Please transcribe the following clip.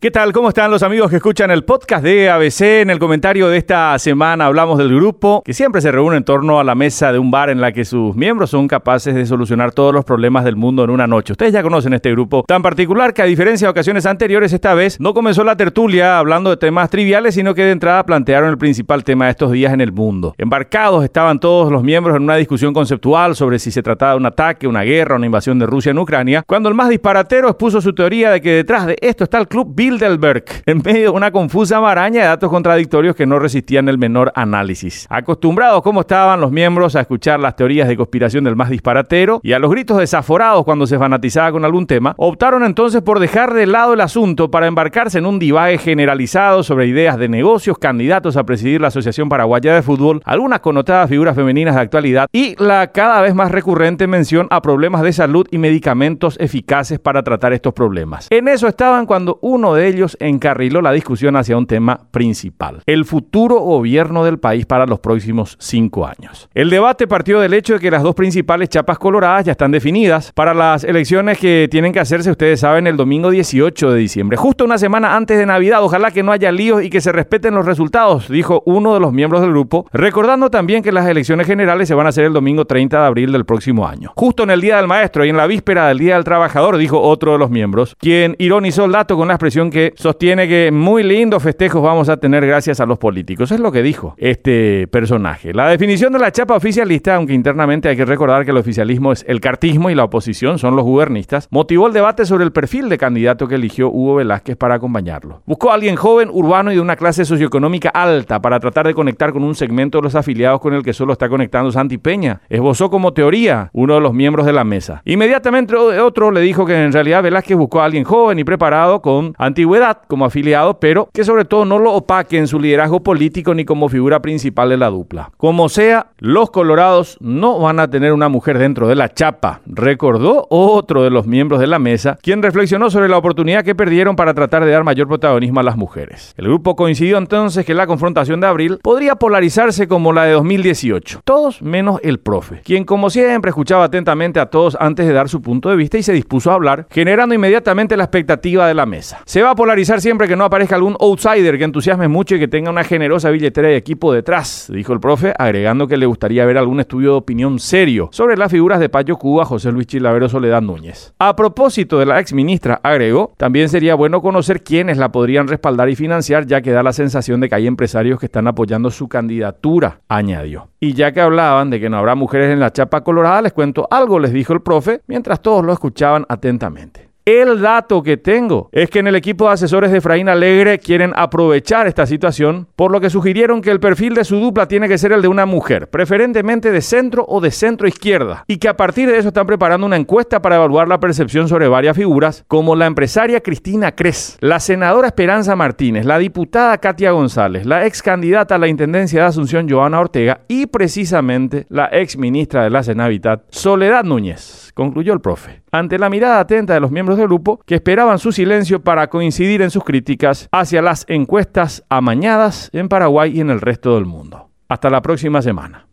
¿Qué tal? ¿Cómo están los amigos que escuchan el podcast de ABC? En el comentario de esta semana hablamos del grupo que siempre se reúne en torno a la mesa de un bar en la que sus miembros son capaces de solucionar todos los problemas del mundo en una noche. Ustedes ya conocen este grupo tan particular que a diferencia de ocasiones anteriores, esta vez no comenzó la tertulia hablando de temas triviales, sino que de entrada plantearon el principal tema de estos días en el mundo. Embarcados estaban todos los miembros en una discusión conceptual sobre si se trataba de un ataque, una guerra, una invasión de Rusia en Ucrania, cuando el más disparatero expuso su teoría de que detrás de esto está el club Bilderberg, en medio de una confusa maraña de datos contradictorios que no resistían el menor análisis. Acostumbrados como estaban los miembros a escuchar las teorías de conspiración del más disparatero y a los gritos desaforados cuando se fanatizaba con algún tema, optaron entonces por dejar de lado el asunto para embarcarse en un divague generalizado sobre ideas de negocios, candidatos a presidir la Asociación Paraguaya de Fútbol, algunas connotadas figuras femeninas de actualidad y la cada vez más recurrente mención a problemas de salud y medicamentos eficaces para tratar estos problemas. En eso estaban cuando uno de ellos encarriló la discusión hacia un tema principal, el futuro gobierno del país para los próximos cinco años. El debate partió del hecho de que las dos principales chapas coloradas ya están definidas para las elecciones que tienen que hacerse, ustedes saben, el domingo 18 de diciembre, justo una semana antes de Navidad. Ojalá que no haya líos y que se respeten los resultados, dijo uno de los miembros del grupo, recordando también que las elecciones generales se van a hacer el domingo 30 de abril del próximo año. Justo en el Día del Maestro y en la víspera del Día del Trabajador, dijo otro de los miembros, quien ironizó el dato con la expresión que sostiene que muy lindos festejos vamos a tener gracias a los políticos. Es lo que dijo este personaje. La definición de la chapa oficialista, aunque internamente hay que recordar que el oficialismo es el cartismo y la oposición son los gubernistas, motivó el debate sobre el perfil de candidato que eligió Hugo Velázquez para acompañarlo. Buscó a alguien joven, urbano y de una clase socioeconómica alta para tratar de conectar con un segmento de los afiliados con el que solo está conectando Santi Peña. Esbozó como teoría uno de los miembros de la mesa. Inmediatamente otro le dijo que en realidad Velázquez buscó a alguien joven y preparado con antigüedad como afiliado, pero que sobre todo no lo opaque en su liderazgo político ni como figura principal de la dupla. Como sea, los colorados no van a tener una mujer dentro de la chapa, recordó otro de los miembros de la mesa, quien reflexionó sobre la oportunidad que perdieron para tratar de dar mayor protagonismo a las mujeres. El grupo coincidió entonces que la confrontación de abril podría polarizarse como la de 2018, todos menos el profe, quien como siempre escuchaba atentamente a todos antes de dar su punto de vista y se dispuso a hablar, generando inmediatamente la expectativa de la mesa. Se va a polarizar siempre que no aparezca algún outsider que entusiasme mucho y que tenga una generosa billetera de equipo detrás, dijo el profe, agregando que le gustaría ver algún estudio de opinión serio sobre las figuras de Payo Cuba, José Luis Chilavero, Soledad Núñez. A propósito de la ex ministra, agregó, también sería bueno conocer quiénes la podrían respaldar y financiar, ya que da la sensación de que hay empresarios que están apoyando su candidatura, añadió. Y ya que hablaban de que no habrá mujeres en la chapa colorada, les cuento algo, les dijo el profe, mientras todos lo escuchaban atentamente. El dato que tengo es que en el equipo de asesores de Efraín Alegre quieren aprovechar esta situación, por lo que sugirieron que el perfil de su dupla tiene que ser el de una mujer, preferentemente de centro o de centro izquierda, y que a partir de eso están preparando una encuesta para evaluar la percepción sobre varias figuras, como la empresaria Cristina Cres, la senadora Esperanza Martínez, la diputada Katia González, la ex candidata a la intendencia de Asunción Joana Ortega y precisamente la ex ministra de la Senavitat, Soledad Núñez concluyó el profe, ante la mirada atenta de los miembros del grupo que esperaban su silencio para coincidir en sus críticas hacia las encuestas amañadas en Paraguay y en el resto del mundo. Hasta la próxima semana.